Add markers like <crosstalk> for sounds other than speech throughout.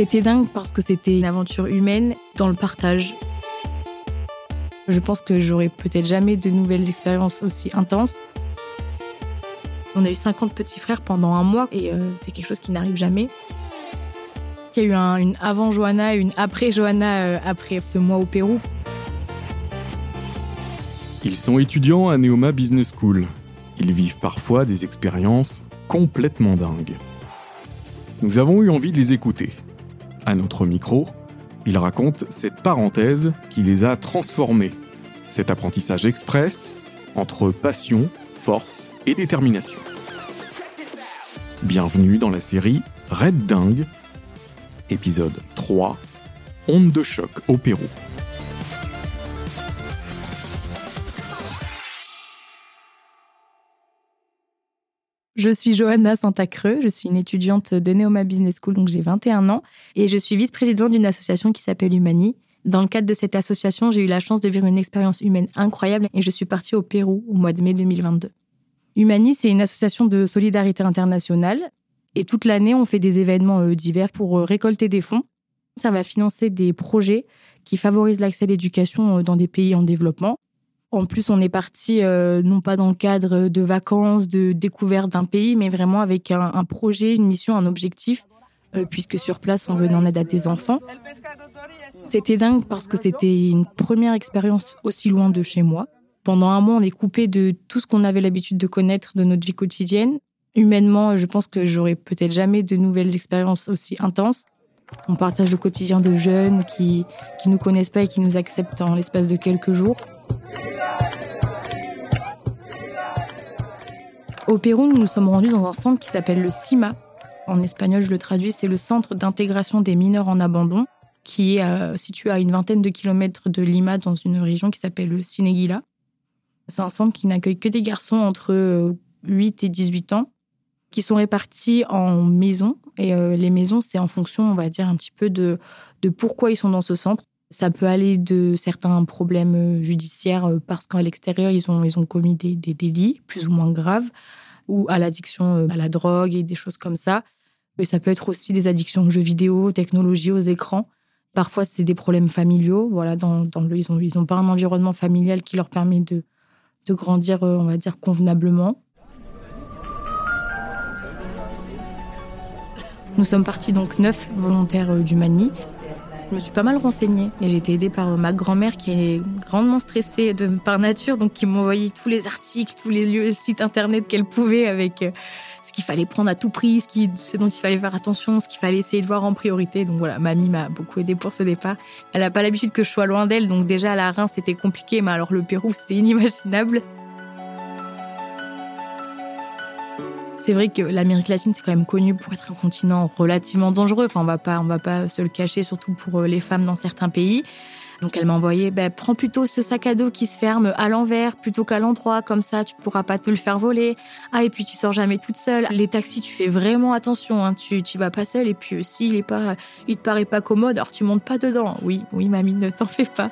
C'était dingue parce que c'était une aventure humaine dans le partage. Je pense que j'aurai peut-être jamais de nouvelles expériences aussi intenses. On a eu 50 petits frères pendant un mois et euh, c'est quelque chose qui n'arrive jamais. Il y a eu un- une avant Johanna une après Johanna euh, après ce mois au Pérou. Ils sont étudiants à Neoma Business School. Ils vivent parfois des expériences complètement dingues. Nous avons eu envie de les écouter. À notre micro, ils racontent cette parenthèse qui les a transformés. Cet apprentissage express entre passion, force et détermination. Bienvenue dans la série Red Dingue, épisode 3, Onde de choc au Pérou. Je suis Johanna Santacreux, je suis une étudiante de Neoma Business School, donc j'ai 21 ans, et je suis vice-présidente d'une association qui s'appelle Humani. Dans le cadre de cette association, j'ai eu la chance de vivre une expérience humaine incroyable et je suis partie au Pérou au mois de mai 2022. Humani, c'est une association de solidarité internationale et toute l'année, on fait des événements euh, divers pour euh, récolter des fonds. Ça va financer des projets qui favorisent l'accès à l'éducation euh, dans des pays en développement. En plus, on est parti euh, non pas dans le cadre de vacances, de découverte d'un pays, mais vraiment avec un, projet, une mission, un objectif, euh, puisque sur place, on venait en aide à des enfants. C'était dingue parce que c'était une première expérience aussi loin de chez moi. Pendant un mois, on est coupé de tout ce qu'on avait l'habitude de connaître de notre vie quotidienne. Humainement, je pense que j'aurai peut-être jamais de nouvelles expériences aussi intenses. On partage le quotidien de jeunes qui qui nous connaissent pas et qui nous acceptent en l'espace de quelques jours. Au Pérou, nous nous sommes rendus dans un centre qui s'appelle le CIMA. En espagnol, je le traduis, c'est le Centre d'intégration des mineurs en abandon, qui est euh, situé à une vingtaine de kilomètres de Lima, dans une région qui s'appelle le Cineguila. C'est un centre qui n'accueille que des garçons entre euh, 8 et 18 ans, qui sont répartis en maisons. Et euh, les maisons, c'est en fonction, on va dire, un petit peu de, de pourquoi ils sont dans ce centre. Ça peut aller de certains problèmes euh, judiciaires euh, parce qu'à l'extérieur, ils ont, ils ont commis des, délits plus ou moins graves, ou à l'addiction euh, à la drogue et des choses comme ça. Et ça peut être aussi des addictions aux jeux vidéo, aux technologies, aux écrans. Parfois, c'est des problèmes familiaux. Voilà, dans, ils n'ont ils ont pas un environnement familial qui leur permet de, de grandir, on va dire, convenablement. Nous sommes partis donc neuf volontaires du Mani. Je me suis pas mal renseignée et j'ai été aidée par ma grand-mère qui est grandement stressée de, par nature, donc qui m'envoyait tous les articles, tous les lieux, sites internet qu'elle pouvait avec euh, ce qu'il fallait prendre à tout prix, ce, ce dont il fallait faire attention, ce qu'il fallait essayer de voir en priorité. Donc voilà, mamie m'a beaucoup aidée pour ce départ. Elle n'a pas l'habitude que je sois loin d'elle, donc déjà à la Reims c'était compliqué, mais alors le Pérou c'était inimaginable. C'est vrai que l'Amérique latine, c'est quand même connu pour être un continent relativement dangereux. Enfin, on va pas, on va pas se le cacher, surtout pour euh, les femmes dans certains pays. Donc, elle m'a envoyé, ben, prends plutôt ce sac à dos qui se ferme à l'envers plutôt qu'à l'endroit, comme ça, tu pourras pas te le faire voler. Ah, et puis tu sors jamais toute seule. Les taxis, tu fais vraiment attention, hein, tu, tu vas pas seule. Et puis, aussi, il est pas, il te paraît pas commode, alors tu montes pas dedans. Oui, oui, mamie, ne t'en fais pas.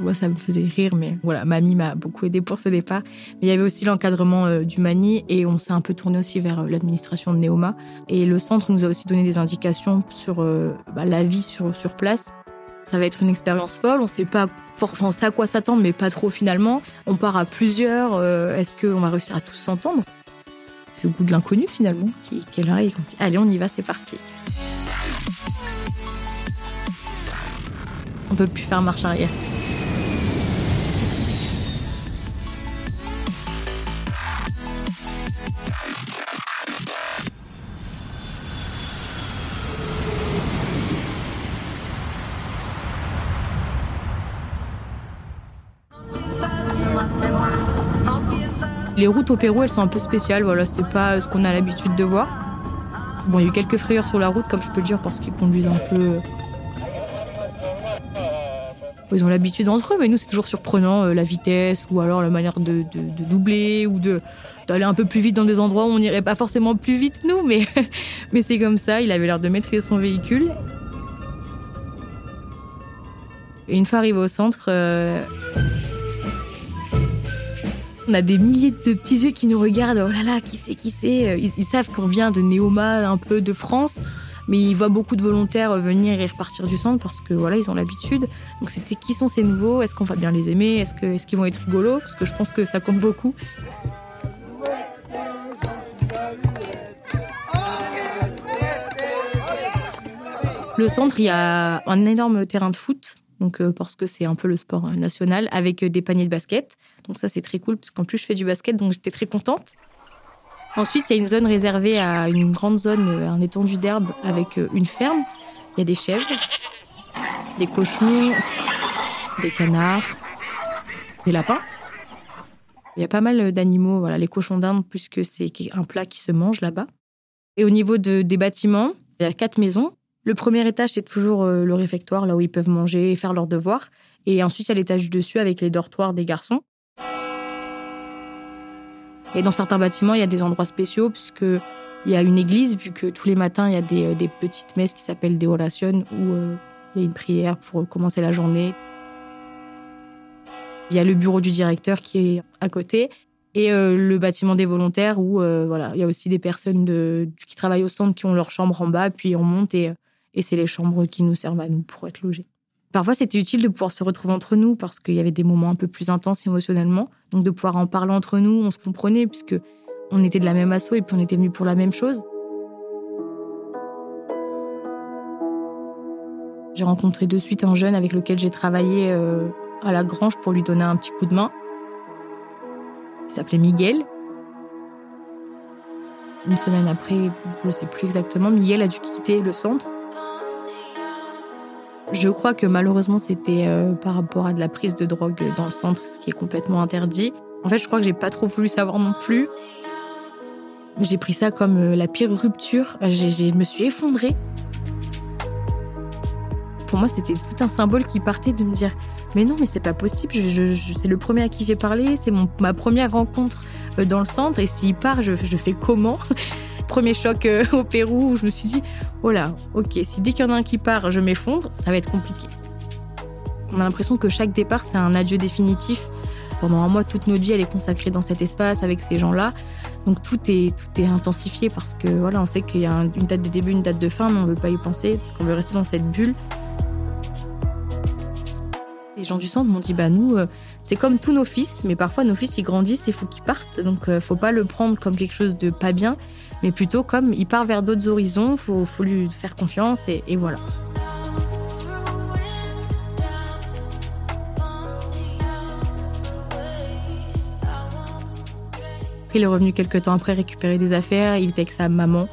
Moi, ça me faisait rire, mais voilà, mamie m'a beaucoup aidé pour ce départ. Mais il y avait aussi l'encadrement euh, du Mani et on s'est un peu tourné aussi vers euh, l'administration de Neoma. Et le centre nous a aussi donné des indications sur euh, bah, la vie sur, sur place. Ça va être une expérience folle. On sait pas, on sait à quoi s'attendre, mais pas trop finalement. On part à plusieurs. Est-ce qu'on va réussir à tous s'entendre? C'est au goût de l'inconnu finalement qui, qui est là et qu'on se dit allez, on y va, c'est parti. On peut plus faire marche arrière. Les routes au Pérou, elles sont un peu spéciales. Voilà, c'est pas ce qu'on a l'habitude de voir. Bon, il y a eu quelques frayeurs sur la route, comme je peux le dire, parce qu'ils conduisent un peu. Ils ont l'habitude entre eux, mais nous, c'est toujours surprenant, euh, la vitesse, ou alors la manière de doubler, ou de d'aller un peu plus vite dans des endroits où on n'irait pas forcément plus vite, nous, mais, <laughs> mais c'est comme ça. Il avait l'air de maîtriser son véhicule. Et une fois arrivé au centre, euh, On a des milliers de petits yeux qui nous regardent. Oh là là, qui c'est, qui c'est? Ils, savent qu'on vient de Néoma, un peu de France, mais ils voient beaucoup de volontaires venir et repartir du centre parce que voilà, ils ont l'habitude. Donc c'était qui sont ces nouveaux? Est-ce qu'on va bien les aimer? Est-ce, qu'ils vont être rigolos? Parce que je pense que ça compte beaucoup. Le centre, il y a un énorme terrain de foot, donc euh, parce que c'est un peu le sport euh, national, avec euh, des paniers de basket. Donc ça, c'est très cool, parce qu'en plus, je fais du basket, donc j'étais très contente. Ensuite, il y a une zone réservée à une grande zone, un étendu d'herbe avec une ferme. Il y a des chèvres, des cochons, des canards, des lapins. Il y a pas mal d'animaux, voilà, les cochons d'Inde, puisque c'est un plat qui se mange là-bas. Et au niveau des bâtiments, il y a quatre maisons le premier étage, c'est toujours euh, le réfectoire, là où ils peuvent manger et faire leurs devoirs. Et ensuite, il y a l'étage dessus avec les dortoirs des garçons. Et dans certains bâtiments, il y a des endroits spéciaux, puisque il y a une église, vu que tous les matins, il y a des, euh, petites messes qui s'appellent des orations, où euh, il y a une prière pour commencer la journée. Il y a le bureau du directeur qui est à côté et le bâtiment des volontaires où voilà, il y a aussi des personnes qui travaillent au centre qui ont leur chambre en bas, puis on monte et et c'est les chambres qui nous servent à nous pour être logés. Parfois, c'était utile de pouvoir se retrouver entre nous parce qu'il y avait des moments un peu plus intenses émotionnellement. Donc, de pouvoir en parler entre nous, on se comprenait puisque on était de la même asso et puis on était venus pour la même chose. J'ai rencontré de suite un jeune avec lequel j'ai travaillé euh, à la grange pour lui donner un petit coup de main. Il s'appelait Miguel. Une semaine après, je ne sais plus exactement, Miguel a dû quitter le centre je crois que malheureusement, c'était euh, par rapport à de la prise de drogue dans le centre, ce qui est complètement interdit. En fait, je crois que j'ai pas trop voulu savoir non plus. J'ai pris ça comme euh, la pire rupture. Je me suis effondrée. Pour moi, c'était tout un symbole qui partait de me dire mais non, mais c'est pas possible. c'est le premier à qui j'ai parlé. C'est ma première rencontre euh, dans le centre. Et s'il part, je, je fais comment? Premier choc euh, au Pérou où je me suis dit, oh là, ok, si dès qu'il y en a un qui part, je m'effondre, ça va être compliqué. On a l'impression que chaque départ, c'est un adieu définitif. Pendant un mois, toute notre vie, elle est consacrée dans cet espace avec ces gens-là. Donc tout est, tout est intensifié parce que voilà, on sait qu'il y a une date de début, une date de fin, mais on ne veut pas y penser parce qu'on veut rester dans cette bulle. Les gens du centre m'ont dit bah nous euh, c'est comme tous nos fils mais parfois nos fils ils grandissent et faut qu'ils partent donc euh, faut pas le prendre comme quelque chose de pas bien mais plutôt comme il part vers d'autres horizons, il faut, lui faire confiance et, voilà. Il est revenu quelques temps après récupérer des affaires, il était avec sa maman.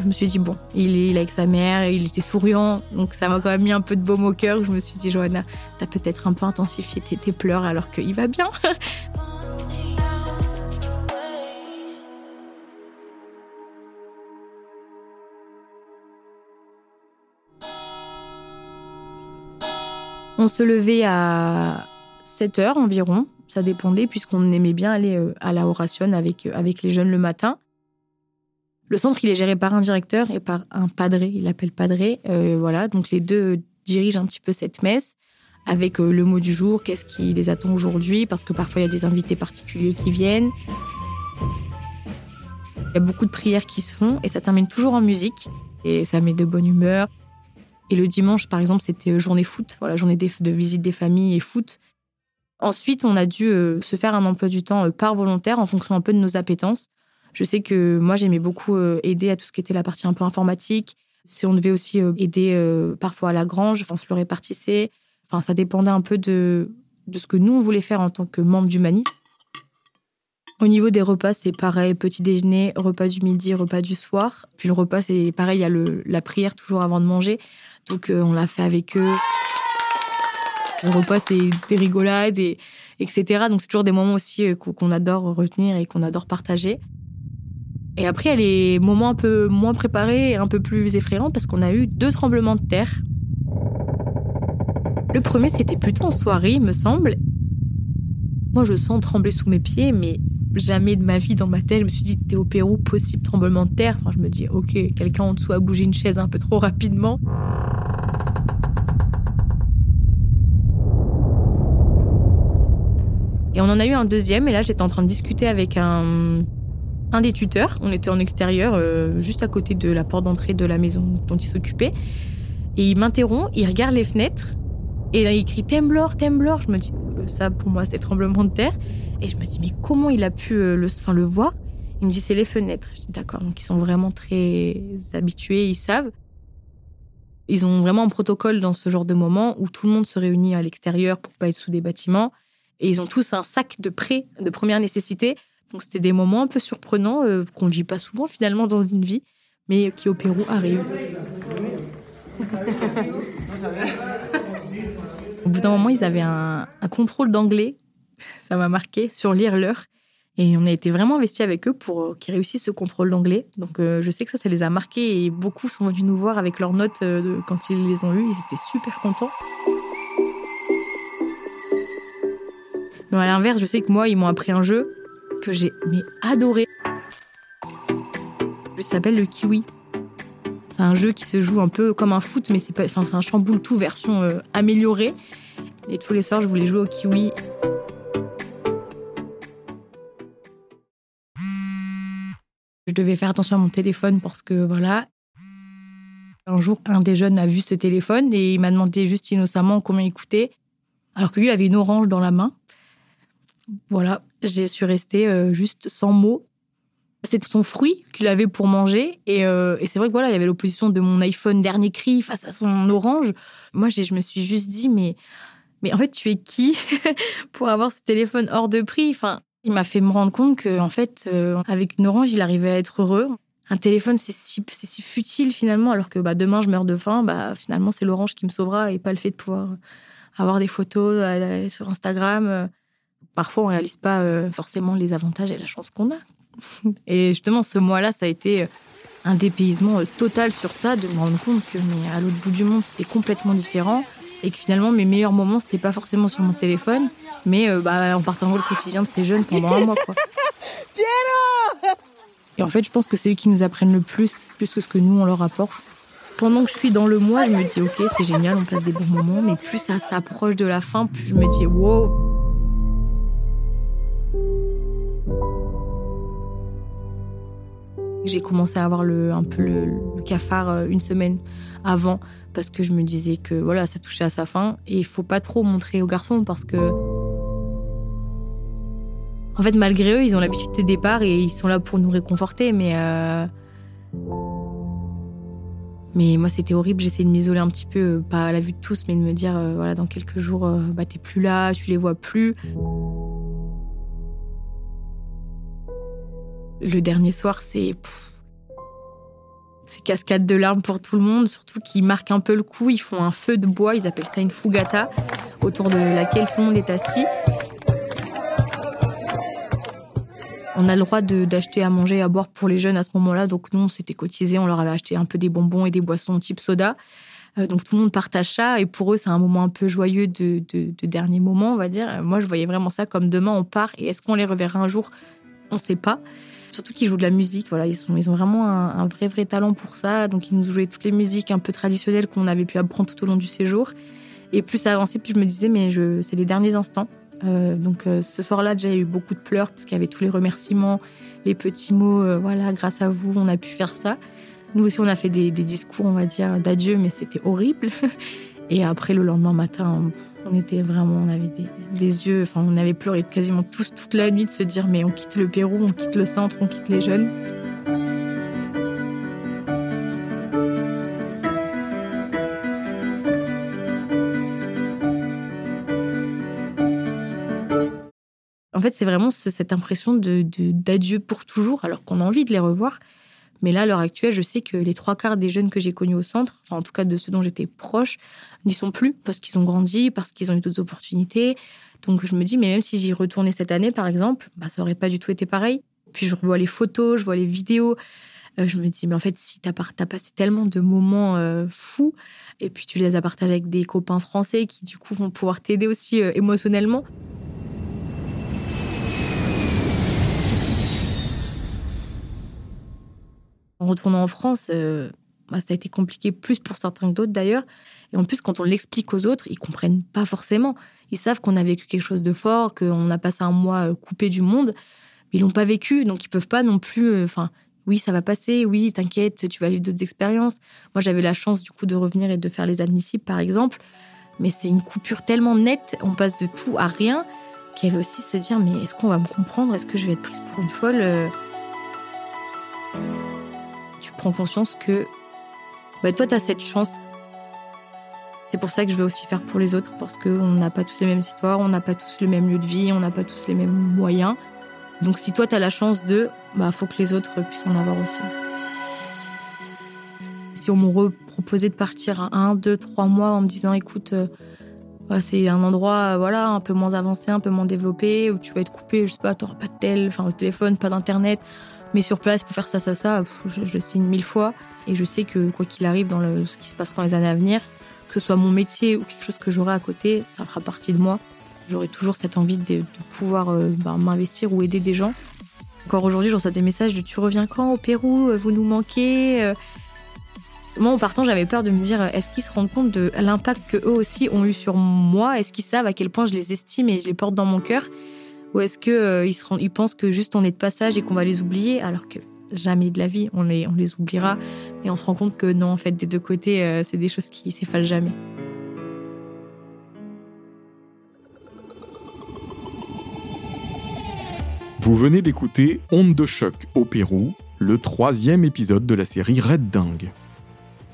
Je me suis dit, bon, il est, avec sa mère, il était souriant, donc ça m'a quand même mis un peu de baume au cœur. Je me suis dit, Johanna, t'as peut-être un peu intensifié tes, tes pleurs alors qu'il va bien. <laughs> On se levait à 7 heures environ, ça dépendait, puisqu'on aimait bien aller euh, à la oration avec, euh, avec les jeunes le matin. Le centre, il est géré par un directeur et par un padré, il l'appelle padré. Euh, voilà, donc les deux dirigent un petit peu cette messe avec le mot du jour, qu'est-ce qui les attend aujourd'hui, parce que parfois il y a des invités particuliers qui viennent. Il y a beaucoup de prières qui se font et ça termine toujours en musique et ça met de bonne humeur. Et le dimanche, par exemple, c'était euh, journée foot, voilà, journée de visite des familles et foot. Ensuite, on a dû euh, se faire un emploi du temps euh, par volontaire en fonction un peu de nos appétences. Je sais que moi, j'aimais beaucoup aider à tout ce qui était la partie un peu informatique. Si on devait aussi aider parfois à la grange, on se le répartissait. Enfin, ça dépendait un peu de, de ce que nous, on voulait faire en tant que membre du Mani. Au niveau des repas, c'est pareil, petit déjeuner, repas du midi, repas du soir. Puis le repas, c'est pareil, il y a le, la prière toujours avant de manger. Donc on l'a fait avec eux. Le repas, c'est des rigolades, et, etc. Donc c'est toujours des moments aussi euh, qu'on adore retenir et qu'on adore partager. Et après, il y a les moments un peu moins préparés et un peu plus effrayants parce qu'on a eu deux tremblements de terre. Le premier, c'était plutôt en soirée, me semble. Moi, je sens trembler sous mes pieds, mais jamais de ma vie dans ma tête, je me suis dit, t'es au Pérou, possible tremblement de terre. Enfin, je me dis, ok, quelqu'un en dessous a bougé une chaise un peu trop rapidement. Et on en a eu un deuxième, et là j'étais en train de discuter avec un, un des tuteurs. On était en extérieur, euh, juste à côté de la porte d'entrée de la maison dont il s'occupait. Et il m'interrompt, il regarde les fenêtres, et il crie Temblor, Temblor. Je me dis, euh, ça pour moi c'est tremblement de terre. Et je me dis, mais comment il a pu euh, le, enfin, le voir? Il me dit, c'est les fenêtres. Je dis, d'accord, donc ils sont vraiment très habitués, ils savent. Ils ont vraiment un protocole dans ce genre de moment où tout le monde se réunit à l'extérieur pour pas être sous des bâtiments. Et ils ont tous un sac de prêt, de première nécessité. Donc c'était des moments un peu surprenants euh, qu'on ne vit pas souvent finalement dans une vie, mais qui au Pérou arrivent. <laughs> au bout d'un moment, ils avaient un, contrôle d'anglais, ça m'a marqué, sur lire l'heure. Et on a été vraiment investi avec eux pour euh, qu'ils réussissent ce contrôle d'anglais. Donc euh, je sais que ça, ça les a marqués et beaucoup sont venus nous voir avec leurs notes quand ils les ont eues. Ils étaient super contents. Mais à l'inverse, je sais que moi, ils m'ont appris un jeu que j'ai adoré. Il s'appelle le kiwi. C'est un jeu qui se joue un peu comme un foot, mais c'est un chamboule tout version améliorée. Et tous les soirs, je voulais jouer au kiwi. Je devais faire attention à mon téléphone parce que voilà. Un jour, un des jeunes a vu ce téléphone et il m'a demandé juste innocemment combien il coûtait, alors que lui avait une orange dans la main. Voilà, j'ai su rester euh, juste sans mots. C'était son fruit qu'il avait pour manger. Et, euh, et c'est vrai que voilà, il y avait l'opposition de mon iPhone dernier cri face à son orange. Moi, je me suis juste dit, mais, mais en fait, tu es qui <laughs> pour avoir ce téléphone hors de prix? Enfin, il m'a fait me rendre compte que, en fait, euh, avec une orange, il arrivait à être heureux. Un téléphone, c'est si, c'est si futile finalement, alors que bah, demain, je meurs de faim. Bah, finalement, c'est l'orange qui me sauvera et pas le fait de pouvoir avoir des photos sur Instagram. Parfois, on réalise pas euh, forcément les avantages et la chance qu'on a. <laughs> Et justement, ce mois-là, ça a été un dépaysement total sur ça, de me rendre compte que mais à l'autre bout du monde, c'était complètement différent et que finalement, mes meilleurs moments, c'était pas forcément sur mon téléphone, mais euh, bah, en partageant le quotidien de ces jeunes pendant un mois. Quoi. <laughs> Et en fait, je pense que c'est eux qui nous apprennent le plus, plus que ce que nous, on leur apporte. Pendant que je suis dans le mois, je me dis, ok, c'est génial, on passe des bons moments, mais plus ça s'approche de la fin, plus je me dis, wow. J'ai commencé à avoir le, un peu le, cafard euh, une semaine avant parce que je me disais que voilà, ça touchait à sa fin et il faut pas trop montrer aux garçons parce que en fait, malgré eux, ils ont l'habitude des départs et ils sont là pour nous réconforter, mais euh... mais moi c'était horrible. J'essayais de m'isoler un petit peu, pas à la vue de tous, mais de me dire euh, voilà, dans quelques jours, euh, bah t'es plus là, tu les vois plus. Le dernier soir, c'est c'est cascade de larmes pour tout le monde, surtout qu'ils marquent un peu le coup. Ils font un feu de bois, ils appellent ça une fugata, autour de laquelle tout le monde est assis. On a le droit d'acheter à manger et à boire pour les jeunes à ce moment-là. Donc nous, on s'était cotisé, on leur avait acheté un peu des bonbons et des boissons type soda. Euh, donc tout le monde partage ça. Et pour eux, c'est un moment un peu joyeux de, de, de, dernier moment, on va dire. Moi, je voyais vraiment ça comme demain, on part. Et est-ce qu'on les reverra un jour? On ne sait pas. Surtout qu'ils jouent de la musique. Voilà, ils, sont, ils ont vraiment un, vrai, vrai talent pour ça. Donc, ils nous jouaient toutes les musiques un peu traditionnelles qu'on avait pu apprendre tout au long du séjour. Et plus ça avançait, plus je me disais, mais je, c'est les derniers instants. Euh, donc, euh, ce soir-là, déjà, il y a eu beaucoup de pleurs parce qu'il y avait tous les remerciements, les petits mots. Euh, voilà, grâce à vous, on a pu faire ça. Nous aussi, on a fait des, des discours, on va dire, d'adieu, mais c'était horrible. <laughs> Et après, le lendemain matin, on était vraiment, on avait des, yeux, enfin, on avait pleuré quasiment tous toute la nuit de se dire, mais on quitte le Pérou, on quitte le centre, on quitte les jeunes. En fait, c'est vraiment ce, cette impression de, de, d'adieu pour toujours, alors qu'on a envie de les revoir. Mais là, à l'heure actuelle, je sais que les trois quarts des jeunes que j'ai connus au centre, en tout cas de ceux dont j'étais proche, n'y sont plus parce qu'ils ont grandi, parce qu'ils ont eu d'autres opportunités. Donc je me dis, mais même si j'y retournais cette année, par exemple, bah, ça aurait pas du tout été pareil. Puis je revois les photos, je vois les vidéos. Euh, je me dis, mais en fait, si tu as, as, passé tellement de moments euh, fous, et puis tu les as partagés avec des copains français qui, du coup, vont pouvoir t'aider aussi euh, émotionnellement. En retournant en France, euh, bah, ça a été compliqué plus pour certains que d'autres d'ailleurs. Et en plus, quand on l'explique aux autres, ils comprennent pas forcément. Ils savent qu'on a vécu quelque chose de fort, qu'on a passé un mois euh, coupé du monde, mais ils l'ont pas vécu, donc ils peuvent pas non plus. Euh, enfin, oui, ça va passer. Oui, t'inquiète, tu vas vivre d'autres expériences. Moi, j'avais la chance du coup de revenir et de faire les admissibles, par exemple. Mais c'est une coupure tellement nette, on passe de tout à rien, qu'il y avait aussi se dire mais est-ce qu'on va me comprendre? Est-ce que je vais être prise pour une folle prends conscience que bah, toi, tu as cette chance c'est pour ça que je vais aussi faire pour les autres, parce qu'on n'a pas tous les mêmes histoires, on n'a pas tous le même lieu de vie, on n'a pas tous les mêmes moyens. Donc si toi, tu as la chance de, bah faut que les autres puissent en avoir aussi. Si on me proposait de partir à un, deux, trois mois en me disant, écoute, euh, bah, c'est un endroit voilà un peu moins avancé, un peu moins développé, où tu vas être coupé, je sais pas, tu n'auras pas de tel, enfin, au téléphone, pas d'internet, mais sur place, pour faire ça, ça, ça, je, signe mille fois. Et je sais que quoi qu'il arrive dans ce qui se passera dans les années à venir, que ce soit mon métier ou quelque chose que j'aurai à côté, ça fera partie de moi. J'aurai toujours cette envie de, pouvoir euh, bah, m'investir ou aider des gens. Encore aujourd'hui, je reçois des messages de Tu reviens quand au Pérou Vous nous manquez euh. Moi, en partant, j'avais peur de me dire est-ce qu'ils se rendent compte de l'impact que eux aussi ont eu sur moi? Est-ce qu'ils savent à quel point je les estime et je les porte dans mon cœur? Ou est-ce qu'ils euh, ils pensent que juste on est de passage et qu'on va les oublier alors que jamais de la vie, on les, oubliera. Et on se rend compte que non, en fait, des deux côtés, euh, c'est des choses qui s'effacent jamais. Vous venez d'écouter Onde de choc au Pérou, le troisième épisode de la série Red Dingue.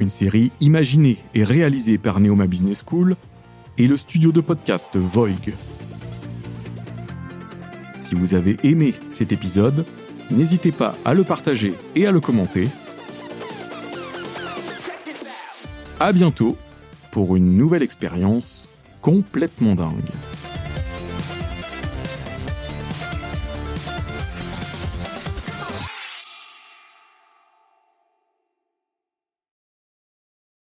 Une série imaginée et réalisée par Neoma Business School et le studio de podcast Voig. Si vous avez aimé cet épisode, N'hésitez pas à le partager et à le commenter. À bientôt pour une nouvelle expérience complètement dingue.